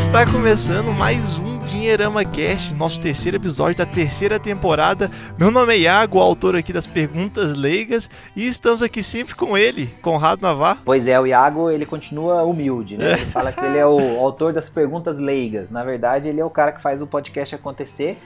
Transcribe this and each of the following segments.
está começando mais um Dinheirama Cast, nosso terceiro episódio da terceira temporada. Meu nome é Iago, autor aqui das perguntas leigas, e estamos aqui sempre com ele, Conrado Navarro. Pois é, o Iago, ele continua humilde, né? Ele fala que ele é o autor das perguntas leigas. Na verdade, ele é o cara que faz o podcast acontecer.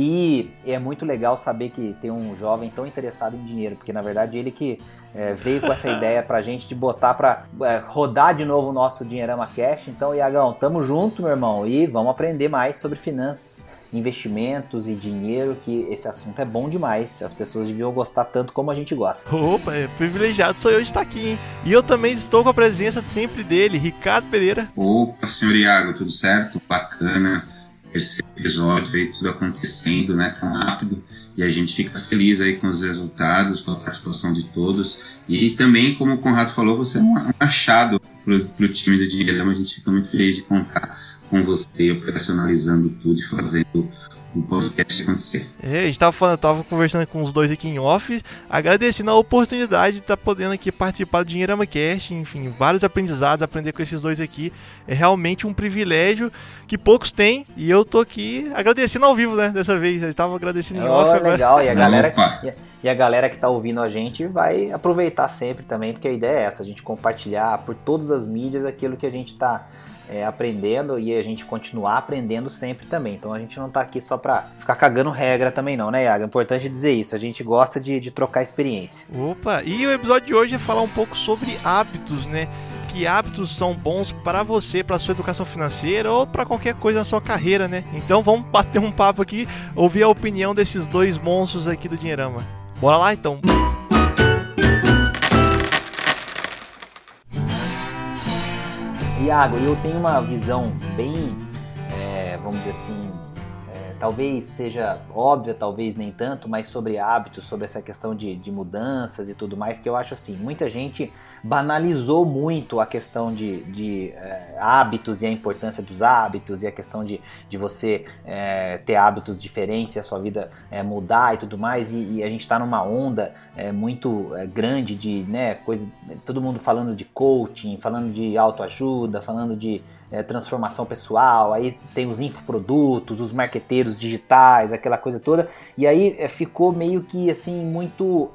E é muito legal saber que tem um jovem tão interessado em dinheiro, porque na verdade ele que é, veio com essa ideia pra gente de botar pra é, rodar de novo o nosso Dinheirama Cash. Então, Iagão, tamo junto, meu irmão, e vamos aprender mais sobre finanças, investimentos e dinheiro, que esse assunto é bom demais. As pessoas deviam gostar tanto como a gente gosta. Opa, é privilegiado sou eu de estar aqui, hein? E eu também estou com a presença sempre dele, Ricardo Pereira. Opa, senhor Iago, tudo certo? Bacana esse episódio aí, tudo acontecendo, né, tão rápido, e a gente fica feliz aí com os resultados, com a participação de todos, e também, como o Conrado falou, você é um achado pro, pro time do Dinheirama, a gente fica muito feliz de contar com você, operacionalizando tudo e fazendo o podcast acontecer. É, a gente tava, falando, tava conversando com os dois aqui em off, agradecendo a oportunidade de estar tá podendo aqui participar do Dinheirama Cast, enfim, vários aprendizados, aprender com esses dois aqui. É realmente um privilégio que poucos têm e eu tô aqui agradecendo ao vivo, né, dessa vez. Eu tava agradecendo em oh, off agora. legal, e a galera... E a galera que está ouvindo a gente vai aproveitar sempre também, porque a ideia é essa, a gente compartilhar por todas as mídias aquilo que a gente está é, aprendendo e a gente continuar aprendendo sempre também. Então a gente não está aqui só para ficar cagando regra também não, né, Iago? É importante dizer isso. A gente gosta de, de trocar experiência. Opa, e o episódio de hoje é falar um pouco sobre hábitos, né? que hábitos são bons para você, para sua educação financeira ou para qualquer coisa na sua carreira, né? Então vamos bater um papo aqui, ouvir a opinião desses dois monstros aqui do Dinheirama. Bora lá então. Iago, eu tenho uma visão bem, é, vamos dizer assim, é, talvez seja óbvia, talvez nem tanto, mas sobre hábitos, sobre essa questão de, de mudanças e tudo mais, que eu acho assim, muita gente banalizou muito a questão de, de é, hábitos e a importância dos hábitos e a questão de, de você é, ter hábitos diferentes e a sua vida é, mudar e tudo mais. E, e a gente está numa onda muito grande de né, coisa, todo mundo falando de coaching, falando de autoajuda, falando de transformação pessoal. Aí tem os infoprodutos, os marqueteiros digitais, aquela coisa toda. E aí ficou meio que assim, muito,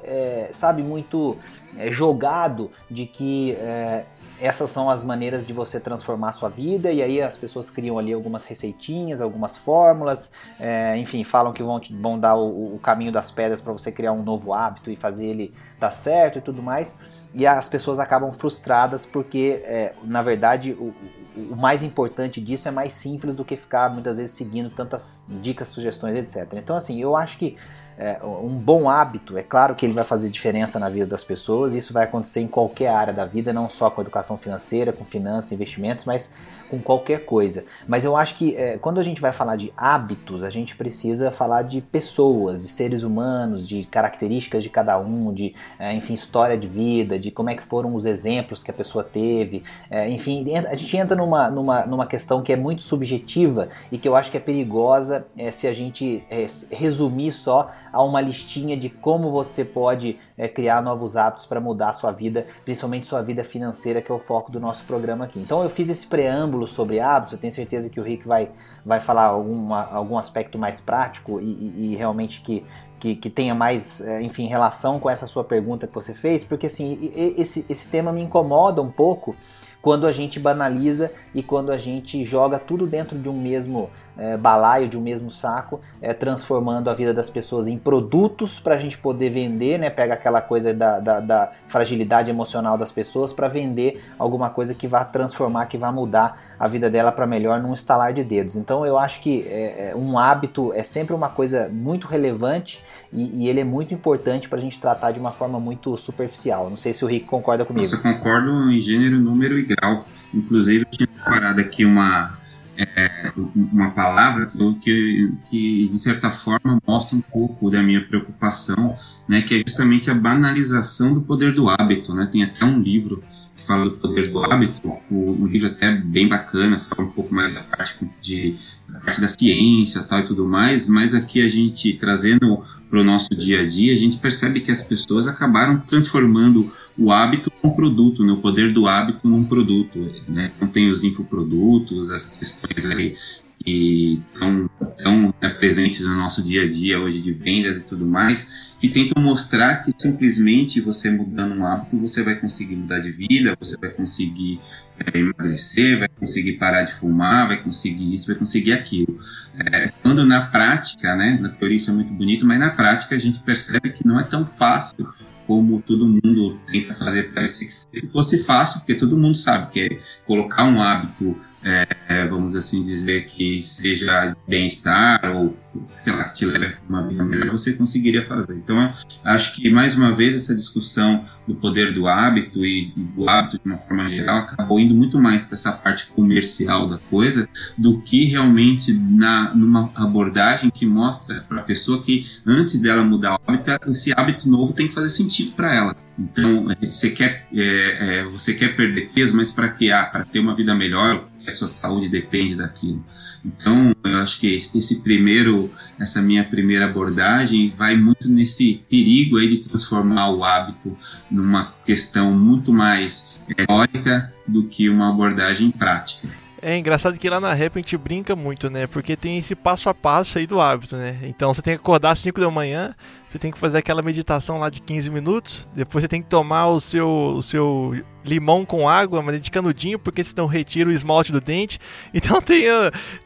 sabe, muito é, jogado de que é, essas são as maneiras de você transformar a sua vida, e aí as pessoas criam ali algumas receitinhas, algumas fórmulas, é, enfim, falam que vão, vão dar o, o caminho das pedras para você criar um novo hábito e fazer ele dar certo e tudo mais. E as pessoas acabam frustradas porque, é, na verdade, o, o mais importante disso é mais simples do que ficar muitas vezes seguindo tantas dicas, sugestões, etc. Então, assim, eu acho que é, um bom hábito, é claro que ele vai fazer diferença na vida das pessoas, isso vai acontecer em qualquer área da vida, não só com educação financeira, com finanças, investimentos, mas com qualquer coisa. Mas eu acho que é, quando a gente vai falar de hábitos, a gente precisa falar de pessoas, de seres humanos, de características de cada um, de, é, enfim, história de vida, de como é que foram os exemplos que a pessoa teve. É, enfim, a gente entra numa, numa, numa questão que é muito subjetiva e que eu acho que é perigosa é, se a gente é, resumir só a uma listinha de como você pode é, criar novos hábitos para mudar a sua vida, principalmente sua vida financeira, que é o foco do nosso programa aqui. Então eu fiz esse preâmbulo sobre hábitos, eu tenho certeza que o Rick vai, vai falar alguma, algum aspecto mais prático e, e, e realmente que, que, que, tenha mais, é, enfim, relação com essa sua pergunta que você fez, porque assim, esse, esse tema me incomoda um pouco quando a gente banaliza e quando a gente joga tudo dentro de um mesmo é, balaio, de um mesmo saco, é, transformando a vida das pessoas em produtos para a gente poder vender, né? Pega aquela coisa da, da, da fragilidade emocional das pessoas para vender alguma coisa que vá transformar, que vá mudar a vida dela para melhor num estalar de dedos. Então eu acho que é, é um hábito é sempre uma coisa muito relevante e, e ele é muito importante para a gente tratar de uma forma muito superficial. Não sei se o Rick concorda comigo. Eu concordo em gênero, número e grau. Inclusive, eu tinha preparado aqui uma, é, uma palavra que, que, de certa forma, mostra um pouco da minha preocupação, né, que é justamente a banalização do poder do hábito. Né? Tem até um livro fala do poder do hábito, o, um livro até bem bacana, fala um pouco mais da parte de da parte da ciência tal e tudo mais, mas aqui a gente trazendo para o nosso dia a dia, a gente percebe que as pessoas acabaram transformando o hábito num produto, né? o poder do hábito num produto. Né? Então tem os infoprodutos, as questões aí que estão, estão né, presentes no nosso dia a dia hoje de vendas e tudo mais, que tentam mostrar que simplesmente você mudando um hábito você vai conseguir mudar de vida, você vai conseguir é, emagrecer, vai conseguir parar de fumar, vai conseguir isso, vai conseguir aquilo. É, quando na prática, né, na teoria isso é muito bonito, mas na prática a gente percebe que não é tão fácil como todo mundo tenta fazer parecer que se fosse fácil, porque todo mundo sabe que é colocar um hábito é, vamos assim dizer, que seja bem-estar ou, sei lá, que te leve a uma vida melhor, você conseguiria fazer. Então, acho que, mais uma vez, essa discussão do poder do hábito e do hábito de uma forma geral acabou indo muito mais para essa parte comercial da coisa do que realmente na, numa abordagem que mostra para a pessoa que antes dela mudar o hábito, esse hábito novo tem que fazer sentido para ela. Então, você quer, é, é, você quer perder peso, mas para que? Ah, para ter uma vida melhor, a sua saúde depende daquilo. Então, eu acho que esse primeiro, essa minha primeira abordagem vai muito nesse perigo aí de transformar o hábito numa questão muito mais teórica do que uma abordagem prática. É engraçado que lá na rap a gente brinca muito, né? Porque tem esse passo a passo aí do hábito, né? Então você tem que acordar às 5 da manhã, você tem que fazer aquela meditação lá de 15 minutos, depois você tem que tomar o seu, o seu limão com água, mas de canudinho, porque senão retira o esmalte do dente. Então tem,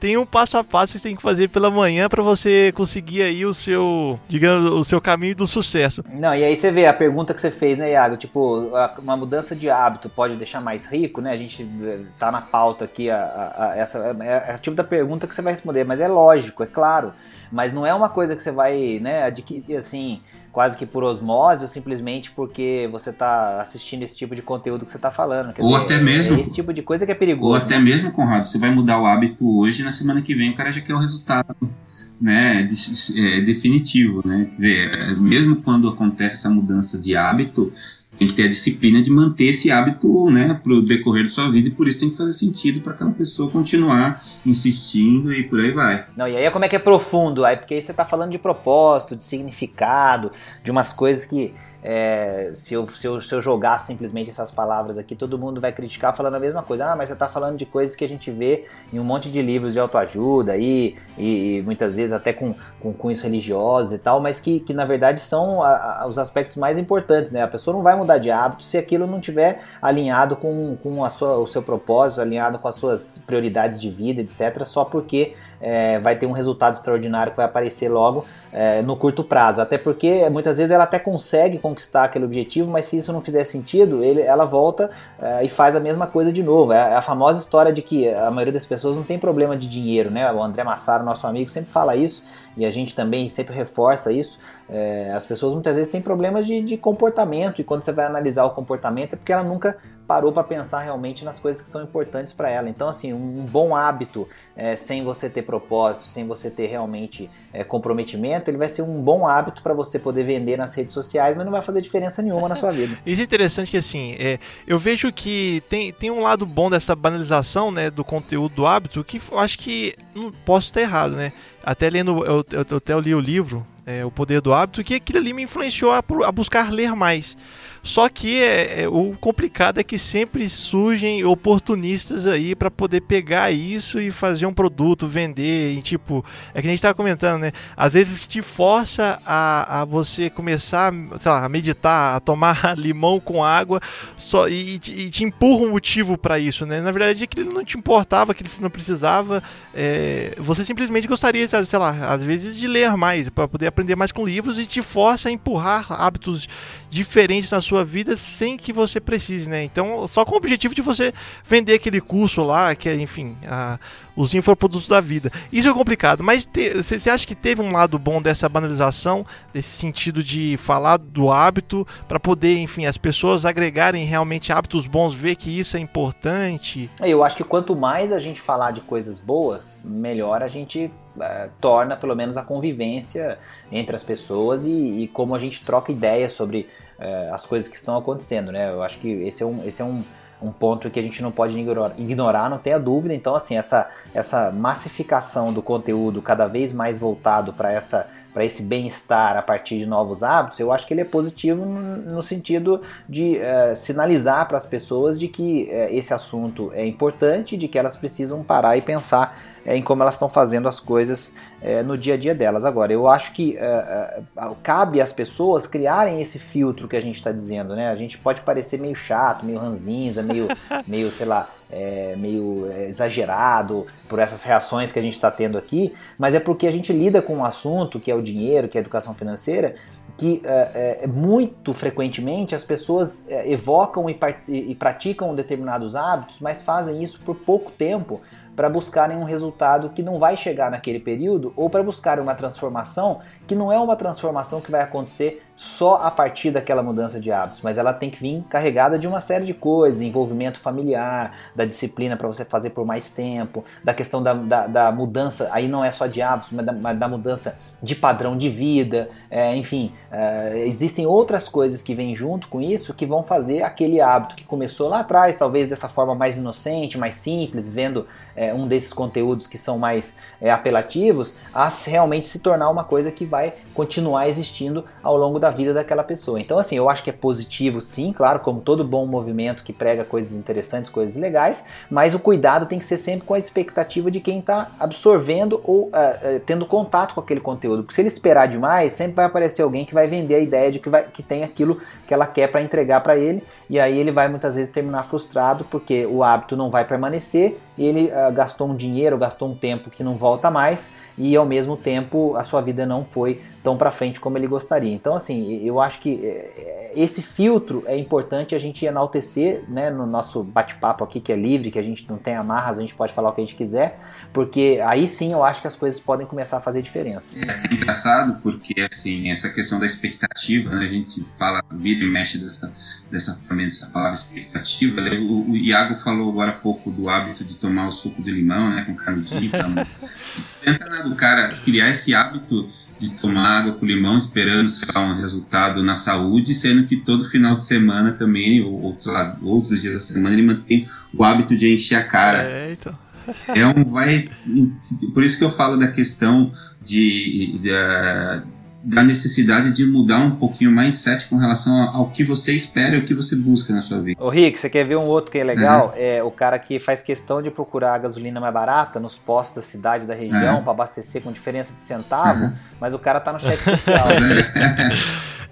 tem um passo a passo que você tem que fazer pela manhã para você conseguir aí o seu, digamos, o seu caminho do sucesso. Não, e aí você vê a pergunta que você fez, né, Iago? Tipo, uma mudança de hábito pode deixar mais rico, né? A gente eh, tá na pauta aqui, a, a, a essa é, é o tipo da pergunta que você vai responder, mas é lógico, é claro mas não é uma coisa que você vai, né, adquirir assim, quase que por osmose ou simplesmente porque você está assistindo esse tipo de conteúdo que você está falando. Quer ou dizer, até mesmo. É esse tipo de coisa que é perigoso. Ou até né? mesmo, Conrado, você vai mudar o hábito hoje na semana que vem o cara já quer o resultado. Né, é, definitivo, né? Ver, mesmo quando acontece essa mudança de hábito, tem que ter a disciplina de manter esse hábito né, para o decorrer da sua vida e por isso tem que fazer sentido para aquela pessoa continuar insistindo e por aí vai. Não, e aí como é que é profundo? Aí porque aí você está falando de propósito, de significado, de umas coisas que é, se, eu, se, eu, se eu jogar simplesmente essas palavras aqui, todo mundo vai criticar falando a mesma coisa. Ah, mas você está falando de coisas que a gente vê em um monte de livros de autoajuda e, e, e muitas vezes até com, com cunhos religiosos e tal, mas que, que na verdade são a, a, os aspectos mais importantes. Né? A pessoa não vai mudar de hábito se aquilo não tiver alinhado com, com a sua, o seu propósito, alinhado com as suas prioridades de vida, etc., só porque é, vai ter um resultado extraordinário que vai aparecer logo é, no curto prazo. Até porque muitas vezes ela até consegue conquistar aquele objetivo, mas se isso não fizer sentido, ele, ela volta é, e faz a mesma coisa de novo. É a famosa história de que a maioria das pessoas não tem problema de dinheiro, né? O André Massaro, nosso amigo, sempre fala isso e a gente também sempre reforça isso. É, as pessoas muitas vezes têm problemas de, de, comportamento e quando você vai analisar o comportamento é porque ela nunca parou para pensar realmente nas coisas que são importantes para ela. Então, assim, um, bom hábito é, sem você ter propósito, sem você ter realmente é, comprometimento, ele vai ser um bom hábito para você poder vender nas redes sociais, mas não vai fazer diferença nenhuma na sua vida. Isso é interessante que assim, é, eu vejo que tem, tem um lado bom dessa banalização né, do conteúdo do hábito que eu acho que não posso estar errado, né? Até lendo, eu, eu, eu até li o livro é, O Poder do Hábito, que aquilo ali me influenciou a, a buscar ler mais. Só que é, é, o complicado é que sempre surgem oportunistas aí para poder pegar isso e fazer um produto, vender. E, tipo, é que a gente estava comentando, né? Às vezes te força a, a você começar lá, a meditar, a tomar limão com água só, e, e te empurra um motivo para isso, né? Na verdade, é que ele não te importava, que ele não precisava. É, você simplesmente gostaria, sei lá, às vezes de ler mais, para poder aprender mais com livros e te força a empurrar hábitos diferentes na sua vida sem que você precise, né? Então, só com o objetivo de você vender aquele curso lá, que é, enfim, a, os infoprodutos da vida. Isso é complicado, mas você acha que teve um lado bom dessa banalização, desse sentido de falar do hábito, para poder, enfim, as pessoas agregarem realmente hábitos bons, ver que isso é importante? Eu acho que quanto mais a gente falar de coisas boas, melhor a gente é, torna pelo menos a convivência entre as pessoas e, e como a gente troca ideias sobre é, as coisas que estão acontecendo, né? Eu acho que esse é um, esse é um um ponto que a gente não pode ignorar, não tenha dúvida. Então, assim, essa, essa massificação do conteúdo cada vez mais voltado para essa para esse bem-estar a partir de novos hábitos, eu acho que ele é positivo no, sentido de uh, sinalizar para as pessoas de que uh, esse assunto é importante, de que elas precisam parar e pensar é, em como elas estão fazendo as coisas é, no dia a dia delas. Agora, eu acho que é, é cabe às pessoas criarem esse filtro que a gente está dizendo, né? A gente pode parecer meio chato, meio ranzinza, meio, meio sei lá, é, meio é, exagerado por essas reações que a gente está tendo aqui, mas é porque a gente lida com um assunto que é o dinheiro, que é a educação financeira, que é, é, muito frequentemente as pessoas é, evocam e, e, praticam determinados hábitos, mas fazem isso por pouco tempo para buscarem um resultado que não vai chegar naquele período ou para buscarem uma transformação que não é uma transformação que vai acontecer só a partir daquela mudança de hábitos, mas ela tem que vir carregada de uma série de coisas, envolvimento familiar, da disciplina para você fazer por mais tempo, da questão da, da, da, mudança, aí não é só de hábitos, mas da, da mudança de padrão de vida, é, enfim, é, existem outras coisas que vêm junto com isso que vão fazer aquele hábito que começou lá atrás, talvez dessa forma mais inocente, mais simples, vendo é, um desses conteúdos que são mais é, apelativos, a realmente se tornar uma coisa que vai continuar existindo ao longo da da vida daquela pessoa. Então, assim, eu acho que é positivo, sim, claro, como todo bom movimento que prega coisas interessantes, coisas legais, mas o cuidado tem que ser sempre com a expectativa de quem está absorvendo ou uh, tendo contato com aquele conteúdo. Porque se ele esperar demais, sempre vai aparecer alguém que vai vender a ideia de que, vai, que tem aquilo que ela quer para entregar para ele, e aí ele vai muitas vezes terminar frustrado porque o hábito não vai permanecer e ele uh, gastou um dinheiro, gastou um tempo que não volta mais e ao mesmo tempo a sua vida não foi tão para frente como ele gostaria. Então, assim, eu acho que eh, esse filtro é importante a gente enaltecer né, no nosso bate-papo aqui, que é livre, que a gente não tem amarras, a gente pode falar o que a gente quiser, porque aí sim eu acho que as coisas podem começar a fazer diferença. É engraçado porque, assim, essa questão da expectativa, né, a gente fala, vira e mexe dessa, dessa, dessa palavra expectativa. Né, o, o, Iago falou agora há pouco do hábito de tomar o suco de limão, né, com canudinho. Tenta né, do cara criar esse hábito de tomar água com limão, esperando sei lá, um resultado na saúde, sendo que todo final de semana também, ou, ou sei lá, outros dias da semana, ele mantém o hábito de encher a cara. É, então. é um vai. Por isso que eu falo da questão de, de da necessidade de mudar um pouquinho o mindset com relação ao que você espera e o que você busca na sua vida. Ô Rick, você quer ver um outro que é legal? Uhum. É o cara que faz questão de procurar a gasolina mais barata nos postos da cidade, da região, uhum. para abastecer com diferença de centavo, uhum. mas o cara tá no cheque especial.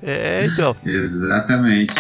é. é, então. Exatamente.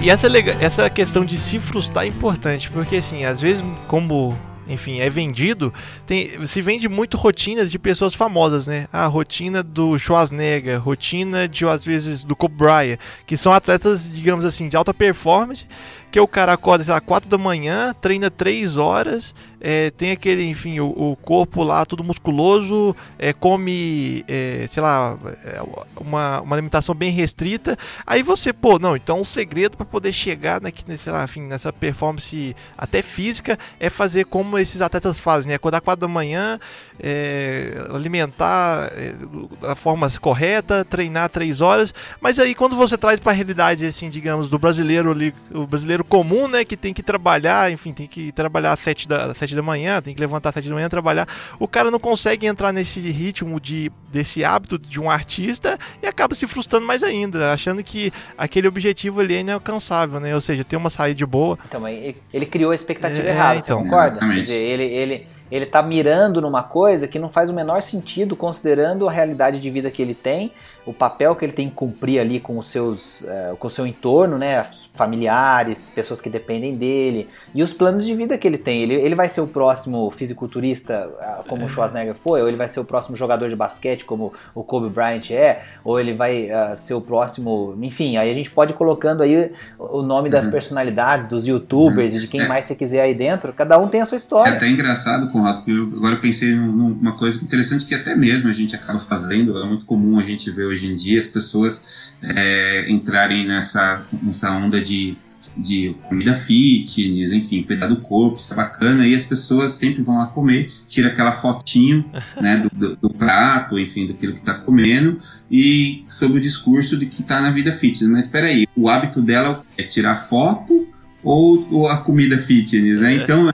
E essa, essa questão de se frustrar é importante, porque assim, às vezes, como enfim, é vendido, tem, se vende muito rotinas de pessoas famosas, né? A rotina do Schwarzenegger, rotina de, às vezes, do Bryant, que são atletas, digamos assim, de alta performance, que o cara acorda, sei lá, 4 da manhã, treina 3 horas, é, tem aquele, enfim, o, o, corpo lá tudo musculoso, é, come, é, sei lá, é, uma, uma alimentação bem restrita. Aí você, pô, não, então o segredo para poder chegar naqui, sei lá, enfim, nessa performance até física é fazer como esses atletas fazem, né? Acordar 4 da manhã, é, alimentar é, da forma correta, treinar 3 horas. Mas aí quando você traz para a realidade, assim, digamos, do brasileiro ali, o brasileiro comum, né, que tem que trabalhar, enfim, tem que trabalhar às 7 da, 7 da manhã, tem que levantar às 7 da manhã trabalhar. O cara não consegue entrar nesse ritmo de desse hábito de um artista e acaba se frustrando mais ainda, achando que aquele objetivo ali é inalcançável, né? Ou seja, ter uma saída boa. Então, ele, ele criou a expectativa é, errada, então. você concorda? Quer dizer, ele, ele ele está mirando numa coisa que não faz o menor sentido considerando a realidade de vida que ele tem o papel que ele tem que cumprir ali com os seus, uh, com o seu entorno, né, familiares, pessoas que dependem dele e os planos de vida que ele tem. Ele, ele vai ser o próximo fisiculturista uh, como o Schwarzenegger foi, ou ele vai ser o próximo jogador de basquete como o Kobe Bryant é, ou ele vai uh, ser o próximo, enfim, aí a gente pode ir colocando aí o nome das uhum. personalidades, dos youtubers uhum. e de quem é. mais você quiser aí dentro, cada um tem a sua história. É até engraçado, Conrado, que eu, agora pensei numa coisa interessante que até mesmo a gente acaba fazendo, é muito comum a gente ver hoje hoje em dia as pessoas é, entrarem nessa, nessa onda de de comida fitness, enfim, cuidar do corpo, está bacana, e as pessoas sempre vão lá comer, tira aquela fotinho né, do, do, do prato, enfim, daquilo que está comendo, e sobre o discurso de que está na vida fitness. Mas espera aí, o hábito dela é tirar foto ou, ou a comida fitness, né? Então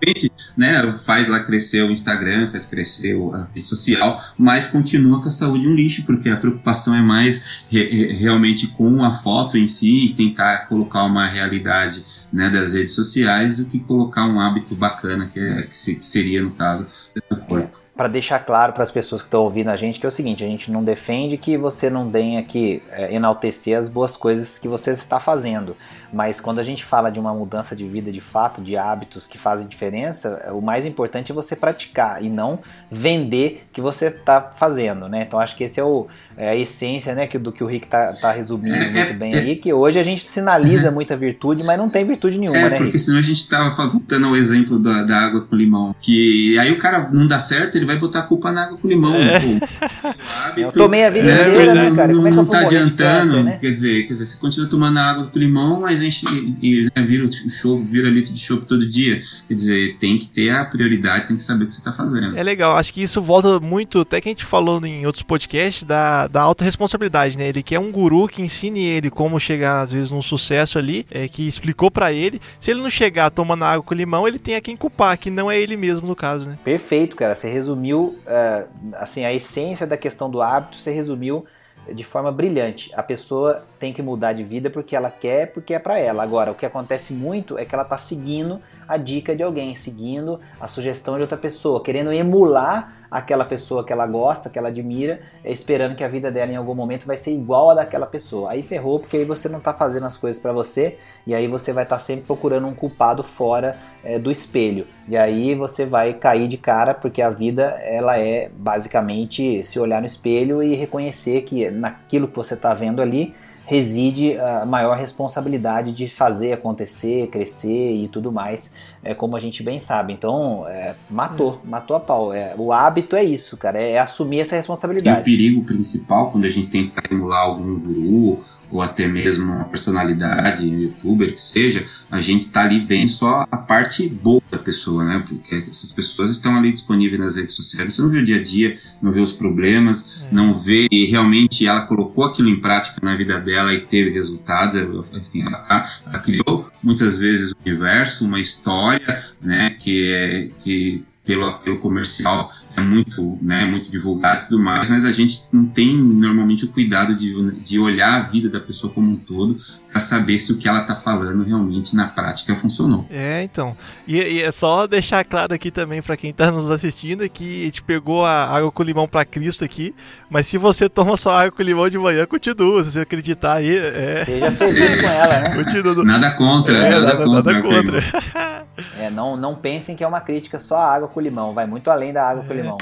repente, né, faz lá crescer o Instagram, faz crescer a rede social, mas continua com a saúde um lixo, porque a preocupação é mais re realmente com a foto em si e tentar colocar uma realidade né, das redes sociais do que colocar um hábito bacana, que, é, que, se, que seria, no caso, do corpo para deixar claro para as pessoas que estão ouvindo a gente que é o seguinte: a gente não defende que você não tenha que é, enaltecer as boas coisas que você está fazendo, mas quando a gente fala de uma mudança de vida de fato, de hábitos que fazem diferença, o mais importante é você praticar e não vender que você está fazendo, né? Então acho que esse é, o, é a essência né, que, do que o Rick está tá resumindo é, muito bem aí, que hoje a gente sinaliza muita virtude, mas não tem virtude nenhuma, é, né, Rick? Porque senão a gente estava voltando ao exemplo da, da água com limão, que aí o cara não dá certo, ele vai botar a culpa na água com limão. É. Hábito, eu tomei a vida né, inteira, né, cara? Como é que eu não tá adiantando, câncer, né? quer dizer, quer dizer, você continua tomando água com limão, mas enche e, né, vira o show, vira litro de chopp todo dia. Quer dizer, tem que ter a prioridade, tem que saber o que você está fazendo. É legal, acho que isso volta muito, até que a gente falou em outros podcasts, da, da alta responsabilidade, né? Ele quer um guru que ensine ele como chegar, às vezes, num sucesso ali, é, que explicou para ele. Se ele não chegar tomando água com limão, ele tem a quem culpar, que não é ele mesmo, no caso, né? Perfeito, cara. Você resumiu uh, assim, a essência da questão do hábito, você resumiu de forma brilhante. A pessoa tem que mudar de vida porque ela quer, porque é para ela. Agora, o que acontece muito é que ela está seguindo a dica de alguém, seguindo a sugestão de outra pessoa, querendo emular aquela pessoa que ela gosta, que ela admira, esperando que a vida dela em algum momento vai ser igual a daquela pessoa. Aí ferrou, porque aí você não está fazendo as coisas para você e aí você vai estar tá sempre procurando um culpado fora é, do espelho. E aí você vai cair de cara, porque a vida ela é basicamente se olhar no espelho e reconhecer que naquilo que você está vendo ali reside a maior responsabilidade de fazer acontecer, crescer e tudo mais, é, como a gente bem sabe. Então, é, matou, é. matou a pau. É, o hábito é isso, cara, é, é assumir essa responsabilidade. E o perigo principal, quando a gente tenta emular algum guru ou até mesmo uma personalidade, um youtuber que seja, a gente está ali vendo só a parte boa da pessoa, né? Porque essas pessoas estão ali disponíveis nas redes sociais, você não vê o dia a dia, não vê os problemas, é. não vê e realmente ela colocou aquilo em prática na vida dela e teve resultados, assim, ela, ela criou muitas vezes o um universo, uma história, né? Que é que pelo apelo comercial é muito, né, muito divulgado e tudo mais, mas a gente não tem normalmente o cuidado de, de olhar a vida da pessoa como um todo para saber se o que ela está falando realmente na prática funcionou. É, então. E, e é só deixar claro aqui também para quem está nos assistindo que a gente pegou a água com limão para Cristo aqui, mas se você toma só água com limão de manhã, continua. Se você acreditar aí, é... Seja feliz com ela, né? Continua. Nada contra, é, nada, nada, contra. Nada contra. é, não, não pensem que é uma crítica só a água com limão, vai muito além da água é. com limão.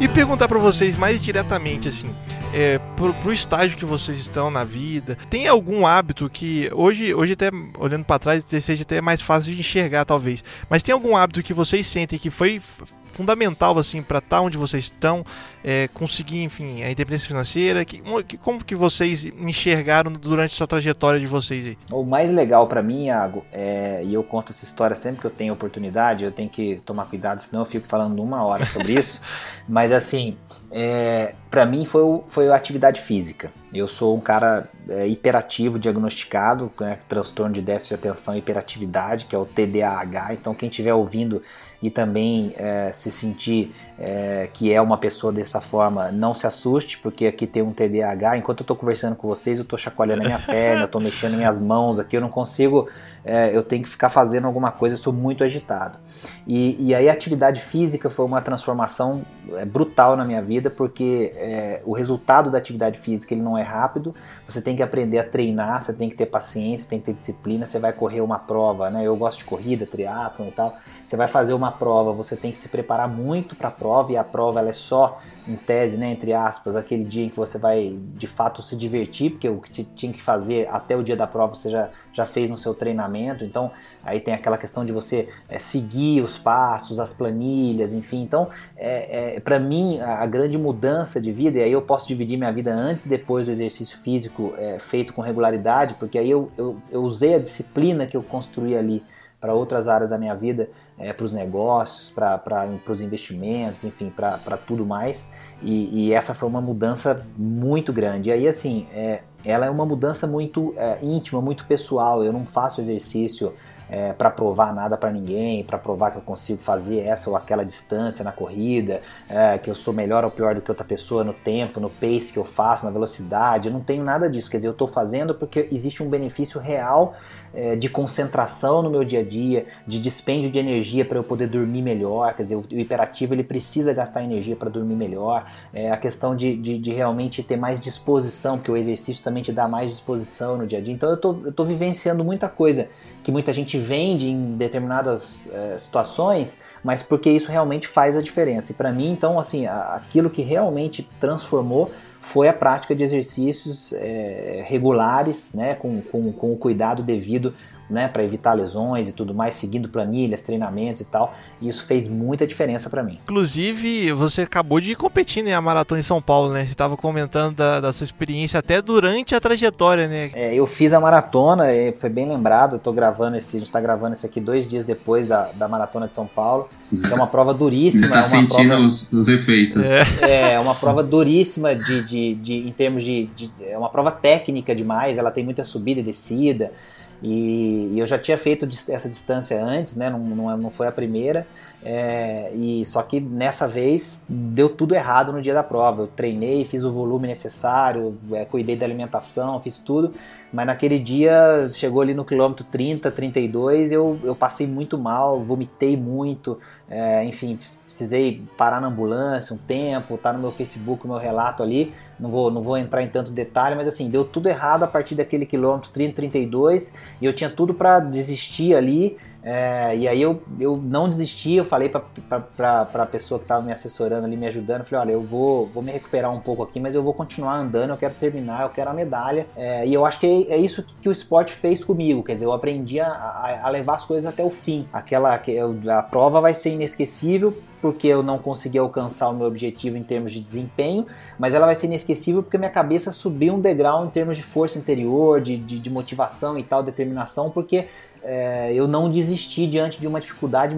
E perguntar para vocês mais diretamente, assim, é, pro, pro estágio que vocês estão na vida, tem algum hábito que hoje, hoje até olhando para trás, seja até mais fácil de enxergar, talvez, mas tem algum hábito que vocês sentem que foi fundamental assim para estar tá onde vocês estão, é, conseguir, enfim, a independência financeira? Que, como que vocês enxergaram durante essa trajetória de vocês aí? O mais legal para mim, Iago, é, e eu conto essa história sempre que eu tenho oportunidade, eu tenho que tomar cuidado, senão eu fico falando uma hora sobre isso. Mas assim, é, para mim foi, foi a atividade física. Eu sou um cara é, hiperativo, diagnosticado, com né, transtorno de déficit de atenção e hiperatividade, que é o TDAH. Então, quem estiver ouvindo e também é, se sentir é, que é uma pessoa dessa forma, não se assuste, porque aqui tem um TDAH. Enquanto eu estou conversando com vocês, eu estou chacoalhando a minha perna, eu estou mexendo minhas mãos aqui, eu não consigo, é, eu tenho que ficar fazendo alguma coisa, eu sou muito agitado. E, e aí a atividade física foi uma transformação é, brutal na minha vida, porque é, o resultado da atividade física ele não é rápido, você tem que aprender a treinar, você tem que ter paciência, tem que ter disciplina, você vai correr uma prova, né? Eu gosto de corrida, triatlon e tal, você vai fazer uma prova, você tem que se preparar muito para a prova e a prova ela é só em tese, né, entre aspas, aquele dia em que você vai de fato se divertir, porque o que você tinha que fazer até o dia da prova você já já fez no seu treinamento. Então, aí tem aquela questão de você é, seguir os passos, as planilhas, enfim. Então, é, é para mim, a, grande mudança de vida, e aí eu posso dividir minha vida antes e depois do exercício físico é, feito com regularidade, porque aí eu, eu, eu usei a disciplina que eu construí ali para outras áreas da minha vida, é, para os negócios, para os investimentos, enfim, para tudo mais. E, e, essa foi uma mudança muito grande. E aí, assim, é, ela é uma mudança muito é, íntima, muito pessoal. Eu não faço exercício é, para provar nada para ninguém, para provar que eu consigo fazer essa ou aquela distância na corrida, é, que eu sou melhor ou pior do que outra pessoa no tempo, no pace que eu faço, na velocidade. Eu não tenho nada disso. Quer dizer, eu estou fazendo porque existe um benefício real é, de concentração no meu dia a dia, de dispêndio de energia para eu poder dormir melhor. Quer dizer, o, o hiperativo ele precisa gastar energia para dormir melhor. É, a questão de, de, de, realmente ter mais disposição, porque o exercício também te dá mais disposição no dia a dia. Então eu tô, eu tô vivenciando muita coisa que muita gente vende em determinadas é, situações, mas porque isso realmente faz a diferença. E para mim, então, assim, aquilo que realmente transformou foi a prática de exercícios é, regulares, né, com, com, com o cuidado devido né, para evitar lesões e tudo mais, seguindo planilhas, treinamentos e tal. E isso fez muita diferença para mim. Inclusive, você acabou de competir né, a maratona em São Paulo, né? Você estava comentando da, da, sua experiência até durante a trajetória, né? É, eu fiz a maratona, foi bem lembrado. Eu tô gravando esse, a gente está gravando esse aqui dois dias depois da, da maratona de São Paulo. É uma prova duríssima. Está é sentindo prova, os, os, efeitos. É. é, uma prova duríssima de, de, de, em termos de, de. É uma prova técnica demais, ela tem muita subida e descida. E, e, eu já tinha feito essa distância antes, né? Não, não, não foi a primeira. É, e só que nessa vez deu tudo errado no dia da prova. Eu treinei, fiz o volume necessário, é, cuidei da alimentação, fiz tudo. Mas naquele dia, chegou ali no quilômetro 30, 32, eu, eu passei muito mal, vomitei muito, é, enfim, precisei parar na ambulância um tempo, tá no meu Facebook o meu relato ali, não vou, não vou entrar em tanto detalhe, mas assim, deu tudo errado a partir daquele quilômetro 30, 32, e eu tinha tudo para desistir ali, é, e aí eu, eu não desisti, eu falei para a pessoa que estava me assessorando ali, me ajudando, falei, olha, eu vou, vou me recuperar um pouco aqui, mas eu vou continuar andando, eu quero terminar, eu quero a medalha. É, e eu acho que é, isso que, que, o esporte fez comigo, quer dizer, eu aprendi a, a, levar as coisas até o fim. Aquela, a prova vai ser inesquecível porque eu não consegui alcançar o meu objetivo em termos de desempenho, mas ela vai ser inesquecível porque minha cabeça subiu um degrau em termos de força interior, de, de, de motivação e tal, determinação, porque é, eu não desisti diante de uma dificuldade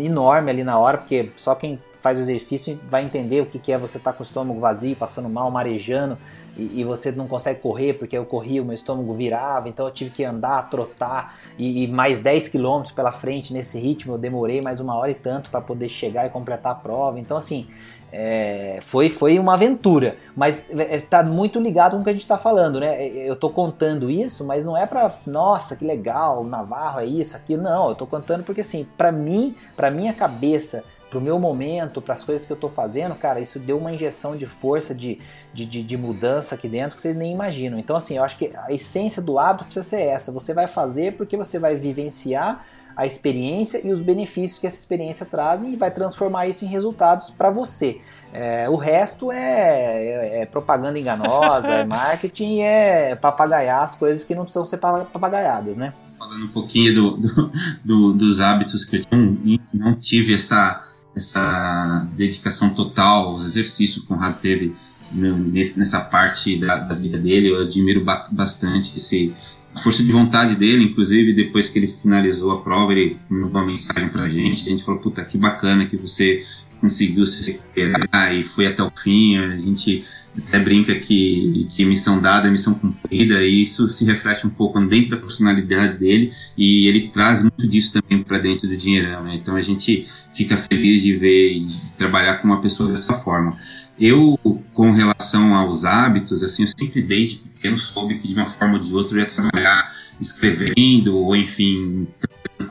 enorme ali na hora, porque só quem faz o exercício vai entender o que, que é você estar tá com o estômago vazio, passando mal, marejando, e, e, você não consegue correr, porque eu corri, o meu estômago virava, então eu tive que andar, trotar, e, e mais 10 quilômetros pela frente nesse ritmo, eu demorei mais uma hora e tanto para poder chegar e completar a prova. Então, assim, é, foi, foi uma aventura, mas está é, muito ligado com o que a gente está falando, né? É, eu estou contando isso, mas não é para nossa que legal, Navarro é isso, aqui não. Eu estou contando porque assim, para mim, para minha cabeça, para o meu momento, para as coisas que eu estou fazendo, cara, isso deu uma injeção de força, de, de, de, de, mudança aqui dentro que vocês nem imaginam. Então, assim, eu acho que a essência do hábito precisa ser essa. Você vai fazer porque você vai vivenciar a experiência e os benefícios que essa experiência traz e vai transformar isso em resultados para você. É, o resto é, é, é propaganda enganosa, é marketing e é papagaiar as coisas que não precisam ser papagaiadas, né? Falando um pouquinho do, do, do, dos hábitos que eu não, não tive essa, essa dedicação total aos exercícios que o Conrado teve nessa parte da, da vida dele, eu admiro bastante esse a força de vontade dele, inclusive depois que ele finalizou a prova, ele mandou uma mensagem pra gente, a gente falou, puta, que bacana que você conseguiu se recuperar e foi até o fim, a gente até brinca que, que missão dada é missão cumprida e isso se reflete um pouco dentro da personalidade dele e ele traz muito disso também para dentro do dinheirão, né? então a gente fica feliz de ver e de trabalhar com uma pessoa dessa forma. Eu, com relação aos hábitos, assim, eu sempre desde pequeno soube que de uma forma ou de outra eu ia trabalhar escrevendo ou enfim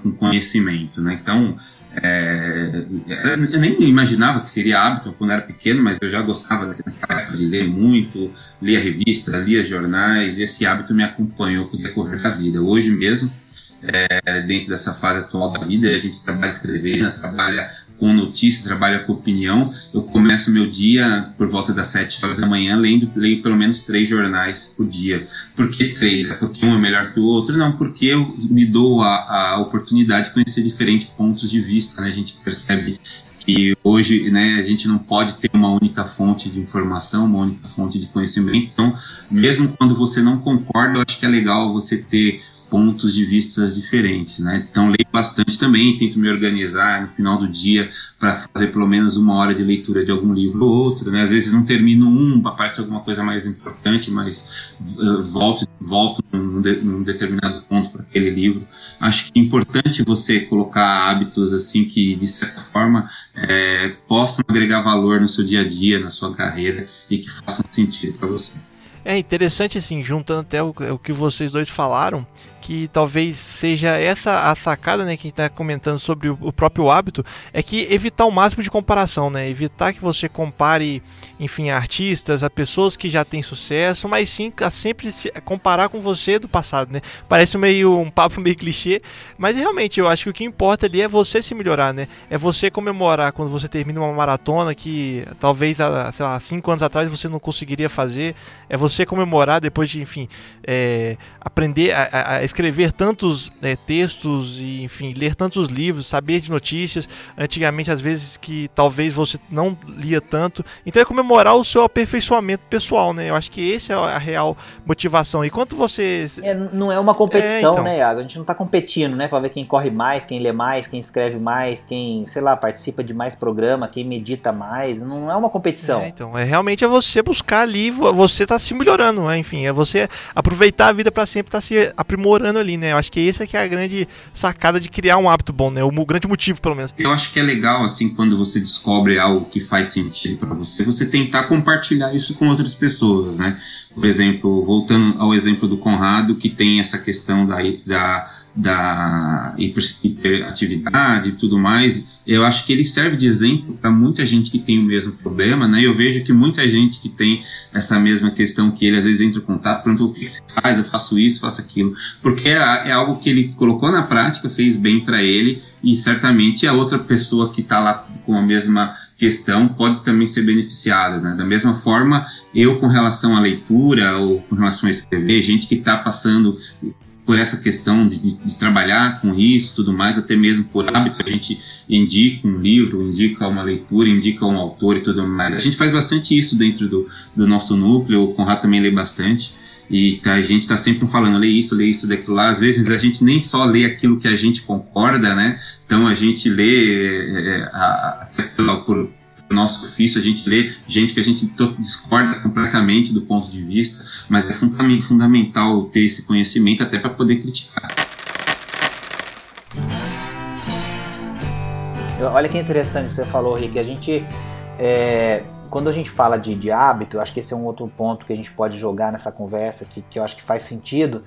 com conhecimento, né? Então é, eu nem imaginava que seria hábito quando era pequeno, mas eu já gostava naquela época de ler muito, lia revistas, lia jornais, e esse hábito me acompanhou com o decorrer da vida. Hoje mesmo, é, dentro dessa fase atual da vida, a gente trabalha escrevendo, trabalha com notícias, trabalha com opinião. Eu começo meu dia por volta das 7 horas da manhã lendo, leio pelo menos três jornais por dia. Por que três? É porque um é melhor que o outro? Não, porque eu me dou a, a oportunidade de conhecer diferentes pontos de vista. Né? A gente percebe que hoje né, a gente não pode ter uma única fonte de informação, uma única fonte de conhecimento. Então, mesmo quando você não concorda, eu acho que é legal você ter pontos de vistas diferentes, né? Então leio bastante também, tento me organizar no final do dia para fazer pelo menos uma hora de leitura de algum livro ou outro, né? Às vezes não termino um, aparece alguma coisa mais importante, mas uh, volto, volto num, de, num determinado ponto para aquele livro. Acho que é importante você colocar hábitos assim que de certa forma é, possam agregar valor no seu dia a dia, na sua carreira e que façam sentido para você. É interessante assim, juntando até o, o que vocês dois falaram, que talvez seja essa a sacada, né, que a gente está comentando sobre o, o, próprio hábito, é que evitar o máximo de comparação, né, evitar que você compare, enfim, artistas, a pessoas que já têm sucesso, mas sim a sempre se comparar com você do passado, né. Parece meio um papo meio clichê, mas realmente eu acho que o que importa ali é você se melhorar, né, é você comemorar quando você termina uma maratona que talvez há, sei lá, cinco anos atrás você não conseguiria fazer, é você comemorar depois de, enfim, é, aprender a, a, escrever tantos é, textos e, enfim, ler tantos livros, saber de notícias, antigamente às vezes que talvez você não lia tanto. Então é comemorar o seu aperfeiçoamento pessoal, né? Eu acho que esse é a real motivação. E quanto você... É, não é uma competição, é, então... né, Iago? A gente não tá competindo, né? Pra ver quem corre mais, quem lê mais, quem escreve mais, quem, sei lá, participa de mais programa, quem medita mais. Não é uma competição. É, então, é realmente é você buscar ali, você tá se melhorando, né? enfim, é você aproveitar a vida para sempre estar tá se aprimorando ali, né? Eu acho que essa é que é a grande sacada de criar um hábito bom, né? O, grande motivo, pelo menos. Eu acho que é legal, assim, quando você descobre algo que faz sentido para você, você tentar compartilhar isso com outras pessoas, né? Por exemplo, voltando ao exemplo do Conrado, que tem essa questão da, da da hiperatividade e tudo mais, eu acho que ele serve de exemplo para muita gente que tem o mesmo problema, né? Eu vejo que muita gente que tem essa mesma questão que ele às vezes entra em contato, pergunta o que você faz, eu faço isso, faço aquilo, porque é, é algo que ele colocou na prática, fez bem para ele e certamente a outra pessoa que está lá com a mesma questão pode também ser beneficiada, né? Da mesma forma, eu com relação à leitura ou com relação a escrever, gente que está passando por essa questão de, de, trabalhar com isso tudo mais, até mesmo por hábito, a gente indica um livro, indica uma leitura, indica um autor e tudo mais. A gente faz bastante isso dentro do, do nosso núcleo, o Conrad também lê bastante. E a gente está sempre falando, lê isso, lê isso, daquilo lá. Às vezes a gente nem só lê aquilo que a gente concorda, né? Então a gente lê é, a, a, por, nosso ofício, a gente lê gente que a gente discorda completamente do ponto de vista, mas é fundamental ter esse conhecimento até para poder criticar. Olha que interessante que você falou, Rick. A gente, é, quando a gente fala de, de hábito, acho que esse é um outro ponto que a gente pode jogar nessa conversa, que, que eu acho que faz sentido.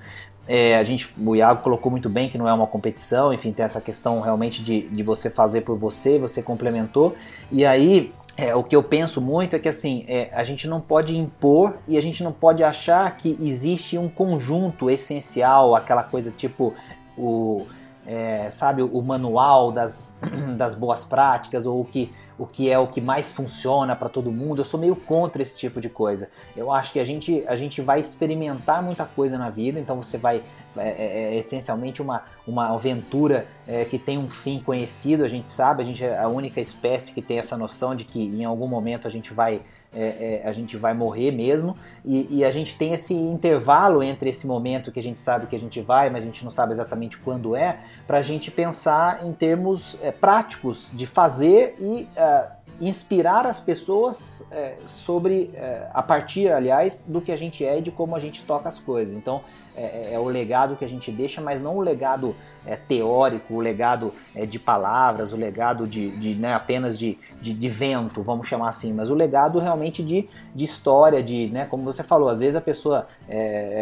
É, a gente, o Iago colocou muito bem que não é uma competição, enfim, tem essa questão realmente de, de você fazer por você, você complementou. E aí, é, o que eu penso muito é que assim, é, a gente não pode impor e a gente não pode achar que existe um conjunto essencial, aquela coisa tipo o é, sabe, o manual das, das boas práticas ou o que, o que é o que mais funciona para todo mundo. Eu sou meio contra esse tipo de coisa. Eu acho que a gente, a gente vai experimentar muita coisa na vida, então você vai. É, é, é essencialmente uma, uma aventura é, que tem um fim conhecido, a gente sabe, a gente é a única espécie que tem essa noção de que em algum momento a gente vai é, é, a gente vai morrer mesmo, e, e, a gente tem esse intervalo entre esse momento que a gente sabe que a gente vai, mas a gente não sabe exatamente quando é, para a gente pensar em termos é, práticos de fazer e uh, inspirar as pessoas é, sobre, é, a partir, aliás, do que a gente é e de como a gente toca as coisas. Então, é, é, é o legado que a gente deixa, mas não o legado é, teórico, o legado é, de palavras, o legado de, de né, apenas de, de, de, vento, vamos chamar assim, mas o legado realmente de, de história, de, né, como você falou, às vezes a pessoa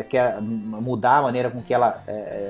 quer mudar a maneira com que ela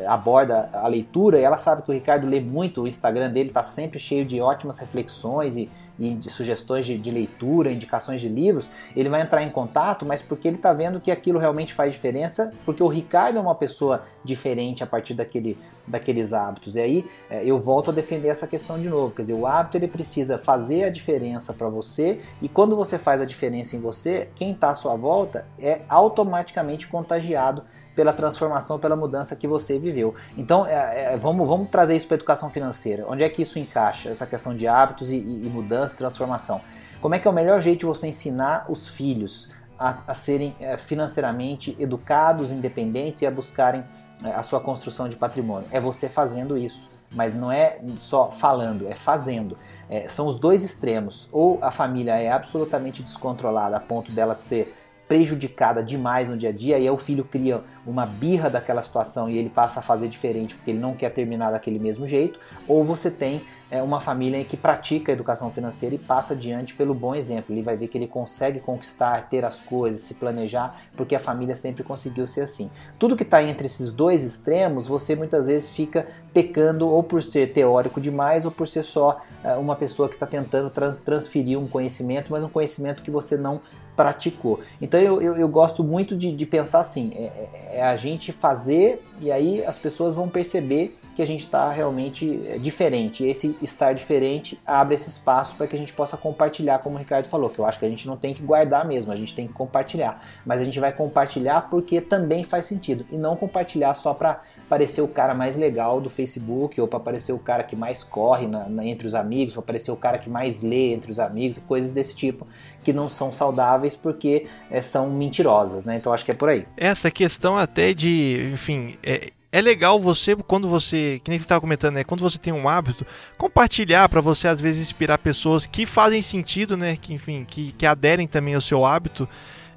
aborda a leitura e ela sabe que o Ricardo lê muito, o Instagram dele está sempre cheio de ótimas reflexões e, e de sugestões de, de, leitura, indicações de livros, ele vai entrar em contato, mas porque ele está vendo que aquilo realmente faz diferença, porque o Ricardo torna uma pessoa diferente a partir daquele, daqueles hábitos. E aí é, eu volto a defender essa questão de novo. Quer dizer, o hábito ele precisa fazer a diferença para você e quando você faz a diferença em você, quem está à sua volta é automaticamente contagiado pela transformação, pela mudança que você viveu. Então, é, é, vamos, vamos trazer isso para a educação financeira. Onde é que isso encaixa, essa questão de hábitos e, e, e mudança, transformação? Como é que é o melhor jeito de você ensinar os filhos a, a serem é, financeiramente educados, independentes e a buscarem é, a sua construção de patrimônio? É você fazendo isso. Mas não é só falando, é fazendo. É, são os dois extremos. Ou a família é absolutamente descontrolada a ponto dela ser prejudicada demais no dia a dia, e aí o filho cria uma birra daquela situação e ele passa a fazer diferente porque ele não quer terminar daquele mesmo jeito, ou você tem é, uma família que pratica a educação financeira e passa adiante pelo bom exemplo. Ele vai ver que ele consegue conquistar, ter as coisas, se planejar, porque a família sempre conseguiu ser assim. Tudo que está entre esses dois extremos, você muitas vezes fica pecando ou por ser teórico demais ou por ser só é, uma pessoa que está tentando tra transferir um conhecimento, mas um conhecimento que você não praticou. Então eu, eu, eu gosto muito de, de pensar assim: é, é, é, a gente fazer e aí as pessoas vão perceber que a gente está realmente é, diferente. E esse estar diferente abre esse espaço para que a gente possa compartilhar, como o Ricardo falou, que eu acho que a gente não tem que guardar mesmo, a gente tem que compartilhar. Mas a gente vai compartilhar porque também faz sentido e não compartilhar só para parecer o cara mais legal do Facebook ou para parecer o cara que mais corre na, na, entre os amigos, para parecer o cara que mais lê entre os amigos, coisas desse tipo que não são saudáveis porque é, são mentirosas, né? Então acho que é por aí. Essa questão até de, enfim, é, é legal você, quando você, que nem você estava comentando, né? Quando você tem um hábito, compartilhar para você às vezes inspirar pessoas que fazem sentido, né? Que enfim, que, que aderem também ao seu hábito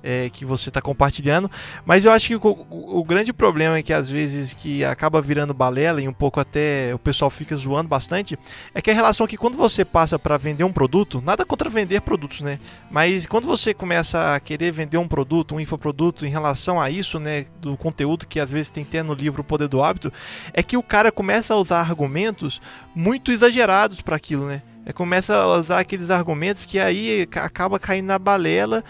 é, que você está compartilhando. Mas eu acho que o, o, grande problema é que às vezes que acaba virando balela e um pouco até o pessoal fica zoando bastante, é que a relação que quando você passa para vender um produto, nada contra vender produtos, né? Mas quando você começa a querer vender um produto, um infoproduto em relação a isso, né, do conteúdo que às vezes tem até no livro O Poder do Hábito, é que o cara começa a usar argumentos muito exagerados para aquilo, né? É, começa a usar aqueles argumentos que aí acaba caindo na balela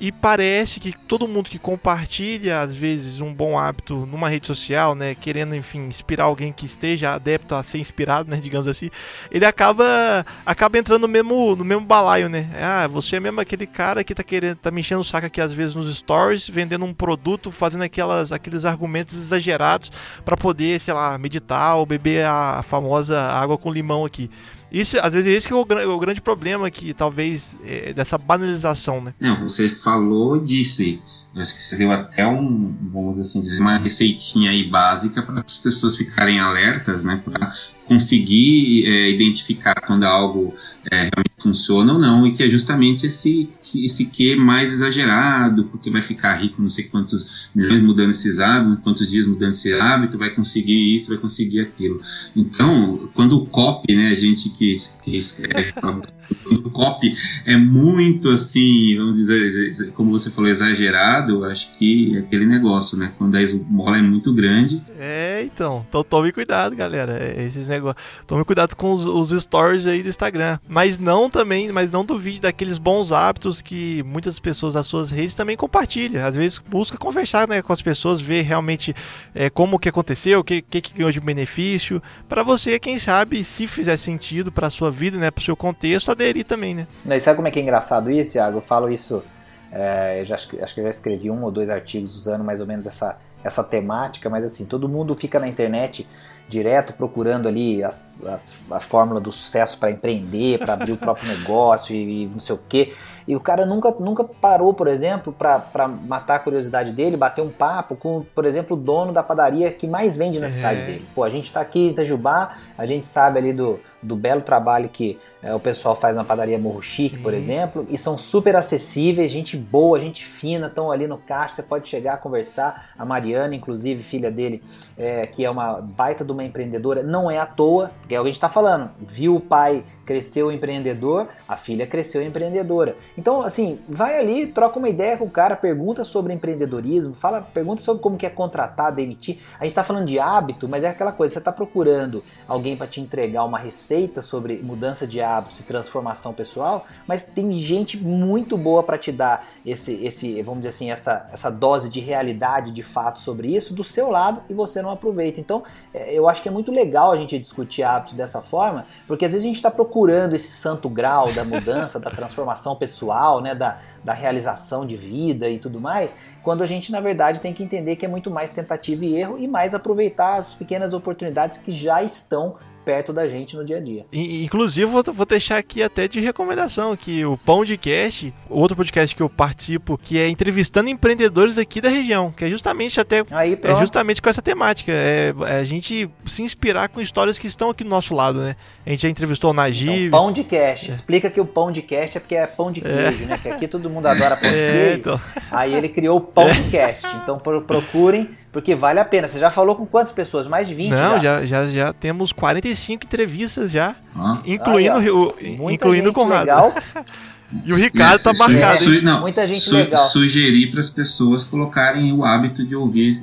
e parece que todo mundo que compartilha, às vezes, um bom hábito numa rede social, né, querendo, enfim, inspirar alguém que esteja adepto a ser inspirado, né, digamos assim, ele acaba acaba entrando no mesmo, no mesmo balaio, né? Ah, você é mesmo aquele cara que tá querendo, tá me enchendo o saco aqui às vezes nos stories, vendendo um produto, fazendo aquelas, aqueles argumentos exagerados para poder, sei lá, meditar ou beber a famosa água com limão aqui. Isso, às vezes, esse que é o, o grande problema que talvez é, dessa banalização, né? Não, você falou disso. Acho que você deu até um, vamos assim dizer, uma receitinha aí básica para as pessoas ficarem alertas, né? Para conseguir é, identificar quando algo é, realmente funciona ou não, e que é justamente esse, esse que mais exagerado, porque vai ficar rico não sei quantos milhões mudando esses hábitos, quantos dias mudando esse hábito, vai conseguir isso, vai conseguir aquilo. Então, quando o copy, né, a gente que, que escreve, o copy é muito assim, vamos dizer, como você falou, exagerado, acho que é aquele negócio, né, quando a esmola é muito grande. É, então, então tome cuidado, galera, é, esses negócios, tome cuidado com os, os stories aí do Instagram, mas não também, mas não duvide daqueles bons hábitos que muitas pessoas das suas redes também compartilham. Às vezes busca conversar né, com as pessoas, ver realmente é, como que aconteceu, o que, que, que ganhou de benefício, para você, quem sabe, se fizer sentido para sua vida, né, para o seu contexto, aderir também, né? E sabe como é que é engraçado isso, Thiago? Eu falo isso, é, eu já, acho que eu já escrevi um ou dois artigos usando mais ou menos essa, essa temática, mas assim, todo mundo fica na internet direto procurando ali as, as, a fórmula do sucesso para empreender, para abrir o próprio negócio e, e, não sei o quê. E o cara nunca, nunca parou, por exemplo, para matar a curiosidade dele, bater um papo com, por exemplo, o dono da padaria que mais vende na é. cidade dele. Pô, a gente está aqui em Itajubá, a gente sabe ali do, do belo trabalho que é, o pessoal faz na padaria Morro Chique, Sim. por exemplo, e são super acessíveis, gente boa, gente fina, estão ali no caixa, você pode chegar a conversar. A Mariana, inclusive, filha dele, é, que é uma baita de uma empreendedora, não é à toa, porque é o que a gente está falando, viu o pai cresceu empreendedor, a filha cresceu empreendedora. Então, assim, vai ali, troca uma ideia com o cara, pergunta sobre empreendedorismo, fala, pergunta sobre como que é contratar, demitir. A gente está falando de hábito, mas é aquela coisa, você está procurando alguém para te entregar uma receita sobre mudança de hábitos e transformação pessoal, mas tem gente muito boa para te dar esse, esse, vamos dizer assim, essa, essa dose de realidade, de fato sobre isso do seu lado e você não aproveita. Então, é, eu acho que é muito legal a gente discutir hábitos dessa forma, porque às vezes a gente está procurando esse santo grau da mudança, da transformação pessoal, né, da, da realização de vida e tudo mais, quando a gente, na verdade, tem que entender que é muito mais tentativa e erro e mais aproveitar as pequenas oportunidades que já estão perto da gente no dia a dia. Inclusive, vou, deixar aqui até de recomendação que o Podcast, outro podcast que eu participo, que é entrevistando empreendedores aqui da região, que é justamente até Aí, é justamente com essa temática, é, é, a gente se inspirar com histórias que estão aqui do nosso lado, né? A gente já entrevistou o Najib. Então, pão de cast. É. Explica que o pão de cast é porque é pão de é. queijo, é. né? Que aqui todo mundo adora pão de é, queijo. Então... Aí ele criou o pão de cast. Então procurem porque vale a pena. Você já falou com quantas pessoas? Mais de 20? Não, já, já, já, temos 45 entrevistas já, ah. incluindo, Aí, o, incluindo o Conrado. Legal. E o Ricardo tá marcado. Su, não, Muita gente su, legal. Sugerir para as pessoas colocarem o hábito de ouvir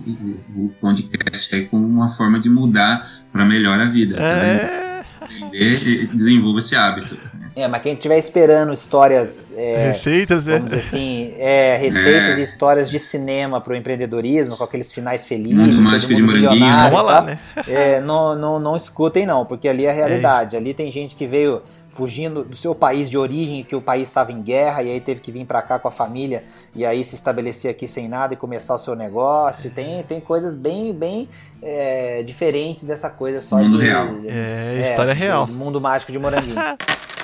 o podcast aí como uma forma de mudar para melhor a vida. É. Aprender e desenvolver esse hábito. É, mas quem estiver esperando histórias. É, receitas, né? Vamos dizer assim, é, receitas é. e histórias de cinema para o empreendedorismo, com aqueles finais felizes. Mundo mágico de moranguinho. Vamos lá, né? É, não, não, não escutem, não, porque ali é a realidade. É ali tem gente que veio fugindo do seu país de origem, que o país estava em guerra, e aí teve que vir para cá com a família, e aí se estabelecer aqui sem nada e começar o seu negócio. Tem, tem coisas bem, bem é, diferentes dessa coisa só mundo de, real. É, é história real. Mundo mágico de moranguinho.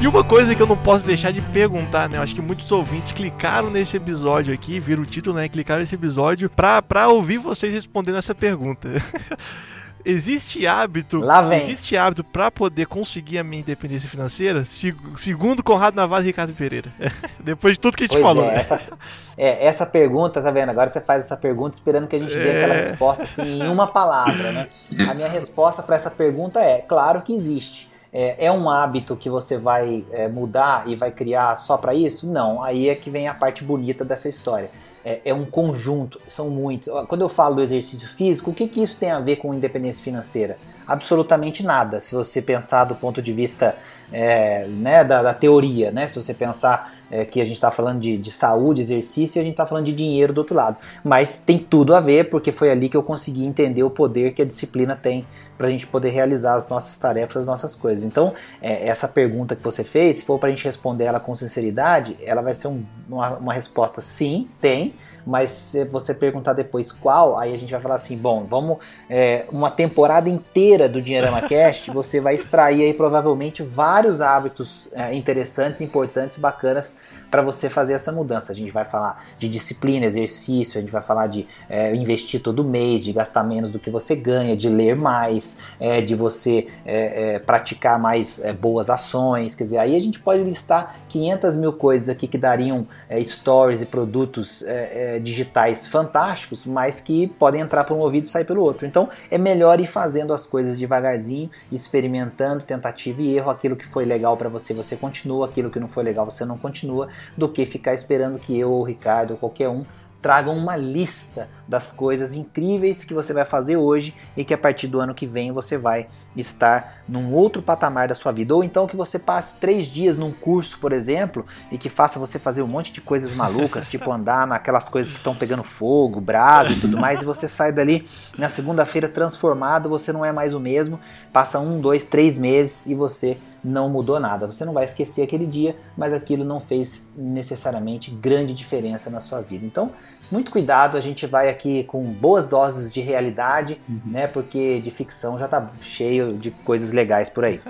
E uma coisa que eu não posso deixar de perguntar, né? Eu acho que muitos ouvintes clicaram nesse episódio aqui, viram o título, né? Clicaram nesse episódio pra, pra ouvir vocês respondendo essa pergunta. existe hábito, Lá vem. existe hábito para poder conseguir a minha independência financeira, segundo Conrado Navarro e Ricardo Pereira. Depois de tudo que a gente pois falou. É, né? essa, é, essa pergunta, tá vendo? Agora você faz essa pergunta esperando que a gente dê é. aquela resposta assim em uma palavra, né? A minha resposta para essa pergunta é: claro que existe é, é um hábito que você vai é, mudar e vai criar só para isso? Não, aí é que vem a parte bonita dessa história. É, é, um conjunto, são muitos. Quando eu falo do exercício físico, o que, que isso tem a ver com independência financeira? Absolutamente nada. Se você pensar do ponto de vista é, né, da, da, teoria, né? Se você pensar é, que a gente está falando de, de, saúde, exercício, e a gente está falando de dinheiro do outro lado. Mas tem tudo a ver, porque foi ali que eu consegui entender o poder que a disciplina tem para a gente poder realizar as nossas tarefas, as nossas coisas. Então, é, essa pergunta que você fez, se for para a gente responder ela com sinceridade, ela vai ser um, uma, uma resposta sim, tem, mas se você perguntar depois qual, aí a gente vai falar assim, bom, vamos é, uma temporada inteira do Dinheirama Cast, você vai extrair aí provavelmente vários hábitos é, interessantes, importantes, bacanas para você fazer essa mudança. A gente vai falar de disciplina, exercício, a gente vai falar de é, investir todo mês, de gastar menos do que você ganha, de ler mais, é, de você é, é praticar mais é, boas ações. Quer dizer, aí a gente pode listar 500 mil coisas aqui que dariam é, stories e produtos digitais fantásticos, mas que podem entrar por um ouvido e sair pelo outro. Então é melhor ir fazendo as coisas devagarzinho, experimentando, tentativa e erro. Aquilo que foi legal para você, você continua, aquilo que não foi legal, você não continua do que ficar esperando que eu ou o Ricardo ou qualquer um tragam uma lista das coisas incríveis que você vai fazer hoje e que a partir do ano que vem você vai estar num outro patamar da sua vida. Ou então que você passe três dias num curso, por exemplo, e que faça você fazer um monte de coisas malucas, tipo andar naquelas coisas que estão pegando fogo, brasa e tudo mais, e você sai dali na segunda-feira transformado, você não é mais o mesmo, passa um, dois, três meses e você não mudou nada. Você não vai esquecer aquele dia, mas aquilo não fez necessariamente grande diferença na sua vida. Então, muito cuidado, a gente vai aqui com boas doses de realidade, uhum. né? Porque de ficção já tá cheio de coisas legais por aí.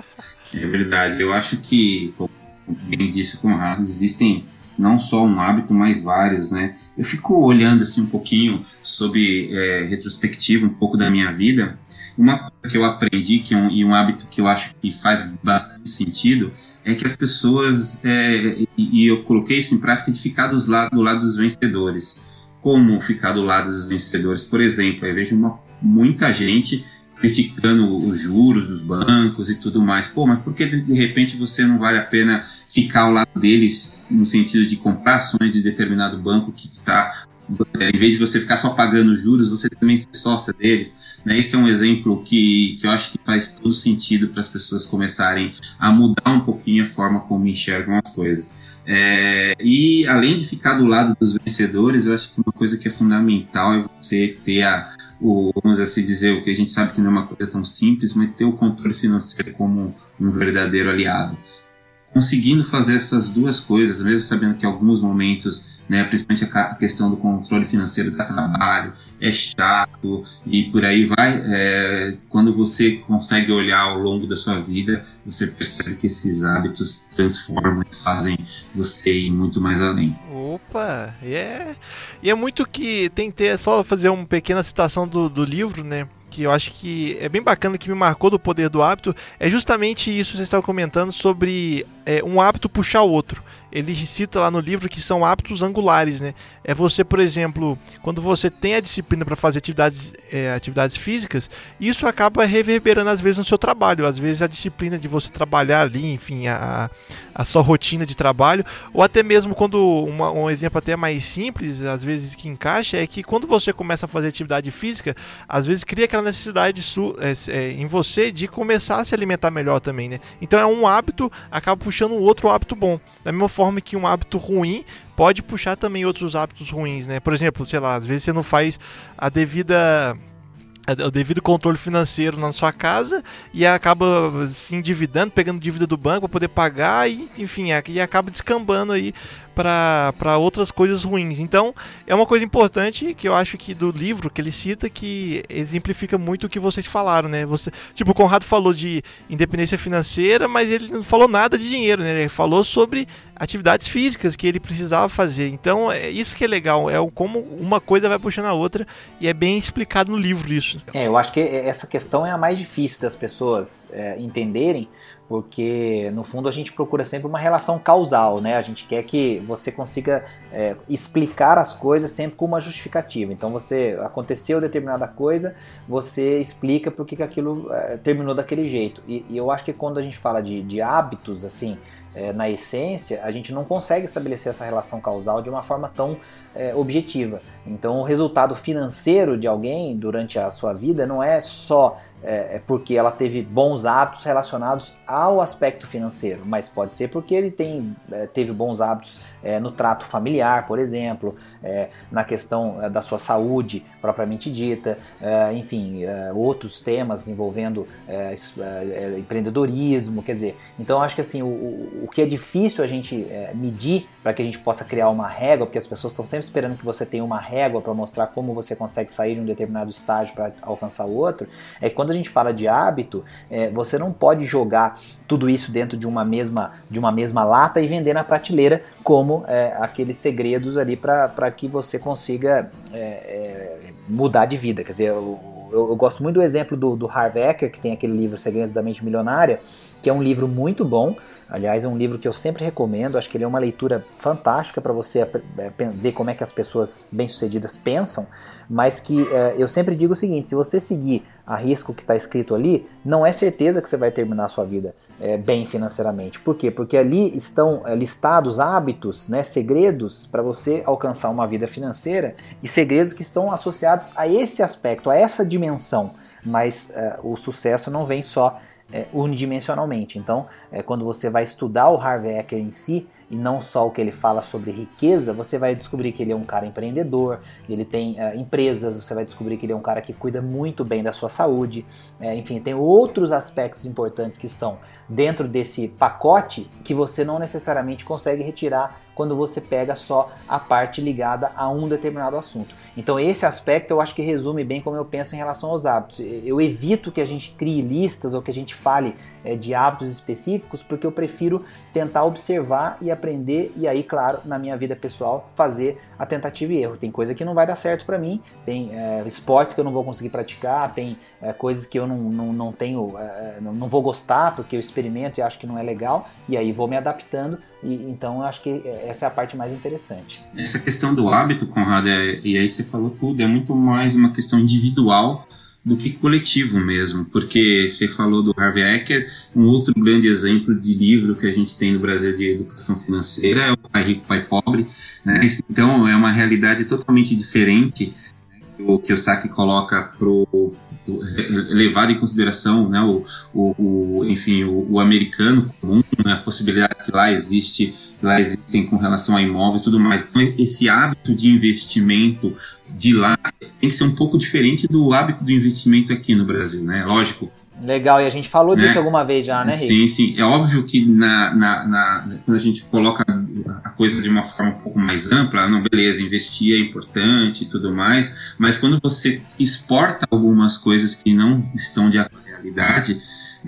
É verdade. Eu acho que, como bem disse Conrado, existem não só um hábito, mas vários, né? Eu fico olhando assim um pouquinho sobre é, retrospectiva, um pouco da minha vida. Uma coisa que eu aprendi que é um, e um hábito que eu acho que faz bastante sentido é que as pessoas é, e, e eu coloquei isso em prática de ficar dos lado, do lado dos vencedores como ficar do lado dos vencedores. Por exemplo, eu vejo uma, muita gente criticando os juros dos bancos e tudo mais. Pô, mas por que de repente você não vale a pena ficar ao lado deles no sentido de comprar ações de determinado banco que está em vez de você ficar só pagando juros, você também ser sócia deles. Né? Esse é um exemplo que, que eu acho que faz todo sentido para as pessoas começarem a mudar um pouquinho a forma como enxergam as coisas. É, e além de ficar do lado dos vencedores, eu acho que uma coisa que é fundamental é você ter a, o, vamos assim dizer, o que a gente sabe que não é uma coisa tão simples, mas ter o controle financeiro como um verdadeiro aliado. Conseguindo fazer essas duas coisas, mesmo sabendo que alguns momentos né? principalmente a questão do controle financeiro do trabalho, é chato e por aí vai. É, quando você consegue olhar ao longo da sua vida, você percebe que esses hábitos transformam e fazem você ir muito mais além. Opa, é. Yeah. E é muito que tem que ter, só fazer uma pequena citação do, do livro, né? que eu acho que é bem bacana que me marcou do poder do hábito é justamente isso que você estava comentando sobre é, um hábito puxar o outro ele cita lá no livro que são hábitos angulares, né? É você, por exemplo, quando você tem a disciplina para fazer atividades, é, atividades físicas, isso acaba reverberando às vezes no seu trabalho, às vezes a disciplina de você trabalhar ali, enfim, a, a sua rotina de trabalho, ou até mesmo quando uma, um exemplo até mais simples, às vezes que encaixa, é que quando você começa a fazer atividade física, às vezes cria aquela necessidade su, é, é, em você de começar a se alimentar melhor também, né? Então é um hábito, acaba puxando um outro hábito bom. Da mesma forma que um hábito ruim pode puxar também outros hábitos ruins, né? Por exemplo, sei lá, às vezes você não faz a devida o devido controle financeiro na sua casa e acaba se endividando, pegando dívida do banco para poder pagar e enfim, e acaba descambando aí para outras coisas ruins. Então, é uma coisa importante que eu acho que do livro que ele cita que exemplifica muito o que vocês falaram, né? Você, tipo, o Conrado falou de independência financeira, mas ele não falou nada de dinheiro, né? Ele falou sobre atividades físicas que ele precisava fazer. Então, é isso que é legal, é como uma coisa vai puxando a outra e é bem explicado no livro isso. É, eu acho que essa questão é a mais difícil das pessoas é, entenderem, porque no fundo a gente procura sempre uma relação causal, né? A gente quer que você consiga é, explicar as coisas sempre com uma justificativa. Então você aconteceu determinada coisa, você explica por que, aquilo é, terminou daquele jeito. E, e, eu acho que quando a gente fala de, de hábitos, assim, é, na essência, a gente não consegue estabelecer essa relação causal de uma forma tão é, objetiva. Então o resultado financeiro de alguém durante a sua vida não é só é, é, porque ela teve bons hábitos relacionados ao aspecto financeiro, mas pode ser porque ele tem, é, teve bons hábitos é, no trato familiar, por exemplo, é, na questão é, da sua saúde propriamente dita, é, enfim, outros temas envolvendo empreendedorismo, quer dizer, então acho que assim, o, o que é difícil a gente medir para que a gente possa criar uma régua, porque as pessoas estão sempre esperando que você tenha uma régua para mostrar como você consegue sair de um determinado estágio para alcançar o outro, é quando a gente fala de hábito, você não pode jogar tudo isso dentro de uma mesma, de uma mesma lata e vender na prateleira como é, aqueles segredos ali para que você consiga é, é, mudar de vida. Quer dizer, eu, eu, eu, gosto muito do exemplo do, do Harv Eker, que tem aquele livro Segredos da Mente Milionária, que é um livro muito bom, Aliás, é um livro que eu sempre recomendo, acho que ele é uma leitura fantástica para você é, ver como é que as pessoas bem-sucedidas pensam, mas que é, eu sempre digo o seguinte: se você seguir a risco que está escrito ali, não é certeza que você vai terminar a sua vida é, bem financeiramente. Por quê? Porque ali estão listados hábitos, né, segredos para você alcançar uma vida financeira e segredos que estão associados a esse aspecto, a essa dimensão. Mas o sucesso não vem só é, unidimensionalmente. Então, é, quando você vai estudar o Harvey Eker em si, e não só o que ele fala sobre riqueza, você vai descobrir que ele é um cara empreendedor, ele tem uh, empresas, você vai descobrir que ele é um cara que cuida muito bem da sua saúde, é, enfim, tem outros aspectos importantes que estão dentro desse pacote que você não necessariamente consegue retirar quando você pega só a parte ligada a um determinado assunto. Então esse aspecto eu acho que resume bem como eu penso em relação aos hábitos. Eu evito que a gente crie listas ou que a gente fale é, de hábitos específicos porque eu prefiro tentar observar e aprender e aí, claro, na minha vida pessoal, fazer a tentativa e erro. Tem coisa que não vai dar certo para mim, tem é, esportes que eu não vou conseguir praticar, tem é, coisas que eu não, não, não tenho, é, não, não, vou gostar porque eu experimento e acho que não é legal e aí vou me adaptando e então eu acho que essa é a parte mais interessante. Essa questão do hábito, Conrado, é, e aí você falou tudo, é muito mais uma questão individual do que coletivo mesmo, porque você falou do Harvey Ecker, um outro grande exemplo de livro que a gente tem no Brasil de educação financeira é o Pai Rico, Pai Pobre, né? Então é uma realidade totalmente diferente o Saki coloca pro levado em consideração né, o, o, o enfim o, o, americano comum né, a possibilidade que lá existe lá existem com relação a imóveis e tudo mais então esse hábito de investimento de lá tem que ser um pouco diferente do hábito do investimento aqui no Brasil né lógico Legal, e a gente falou disso né? alguma vez já, né, Rick? Sim, sim. É óbvio que na, na, na, quando a gente coloca a coisa de uma forma um pouco mais ampla, não, beleza, investir é importante e tudo mais, mas quando você exporta algumas coisas que não estão de acordo com a realidade,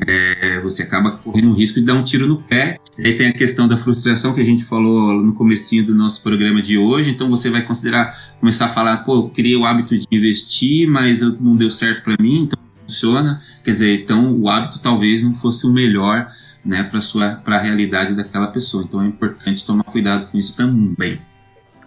é, você acaba correndo o risco de dar um tiro no pé. Aí tem a questão da frustração que a gente falou no comecinho do nosso programa de hoje, então você vai considerar, começar a falar, pô, eu criei o hábito de investir, mas não deu certo para mim, então funciona. Quer dizer, então o hábito talvez não fosse o melhor né, para a realidade daquela pessoa. Então é importante tomar cuidado com isso também.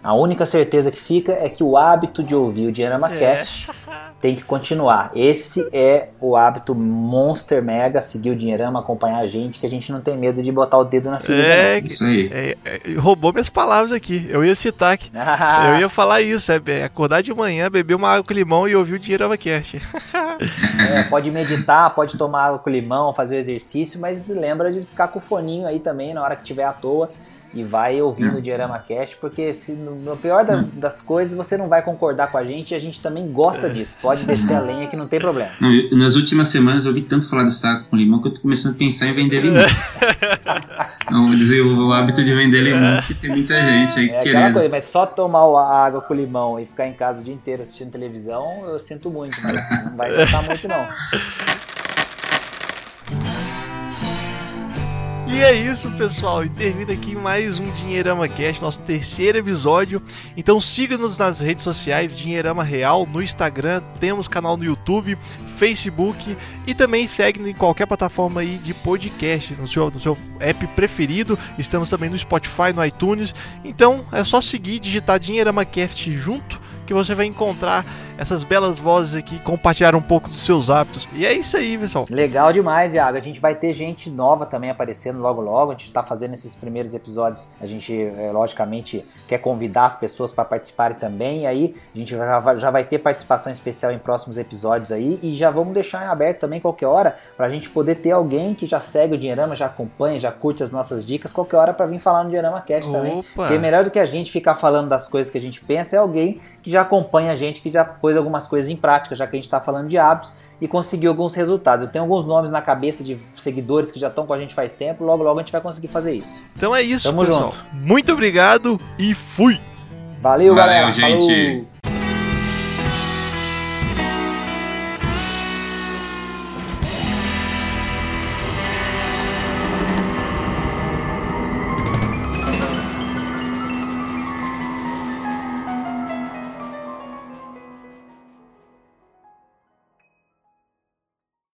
A única certeza que fica é que o hábito de ouvir o Dinheirama é. Cast tem que continuar. Esse é o hábito monster mega, seguir o Dinheirama, acompanhar a gente, que a gente não tem medo de botar o dedo na ferida. É, isso aí. É, é, roubou minhas palavras aqui. Eu ia citar aqui. eu ia falar isso, é, acordar de manhã, beber uma água com limão e ouvir o Dinheirama Cast. é, pode meditar, pode tomar água com limão, fazer o exercício, mas lembra de ficar com o foninho aí também na hora que tiver à toa e vai ouvindo hum. o Diorama Cast, porque se, no pior das, hum. das, coisas você não vai concordar com a gente e a gente também gosta é. disso. Pode descer a lenha que não tem problema. Não, eu, nas últimas semanas eu ouvi tanto falar dessa água com limão que eu tô começando a pensar em vender limão. não, vou dizer, o, o, hábito de vender limão, que tem muita gente aí é querendo. Coisa, mas só tomar a água com limão e ficar em casa o dia inteiro assistindo televisão, eu sinto muito, mas não vai gostar muito não. E é isso, pessoal. E termina aqui mais um Dinheirama Cast, nosso terceiro episódio. Então siga-nos nas redes sociais, Dinheirama Real, no Instagram, temos canal no YouTube, Facebook e também segue em qualquer plataforma aí de podcast, no seu, no seu app preferido. Estamos também no Spotify, no iTunes. Então é só seguir, digitar Dinheirama Cast junto que você vai encontrar essas belas vozes aqui compartilhar um pouco dos seus hábitos. E é isso aí, pessoal. Legal demais, Iago. A gente vai ter gente nova também aparecendo logo logo. A gente está fazendo esses primeiros episódios. A gente, é, logicamente, quer convidar as pessoas para participarem também. E aí a gente já vai, já vai ter participação especial em próximos episódios aí. E já vamos deixar em aberto também qualquer hora para a gente poder ter alguém que já segue o Dinheirama, já acompanha, já curte as nossas dicas, qualquer hora para vir falar no Dinheirama Cast Opa. também. Porque melhor do que a gente ficar falando das coisas que a gente pensa é alguém que já acompanha a gente, que já pôs algumas coisas em prática, já que a gente está falando de hábitos e conseguiu alguns resultados. Eu tenho alguns nomes na cabeça de seguidores que já estão com a gente faz tempo, logo logo a gente vai conseguir fazer isso. Então é isso, Tamo pessoal. Junto. Muito obrigado e fui! Valeu, Valeu galera. gente! Falou.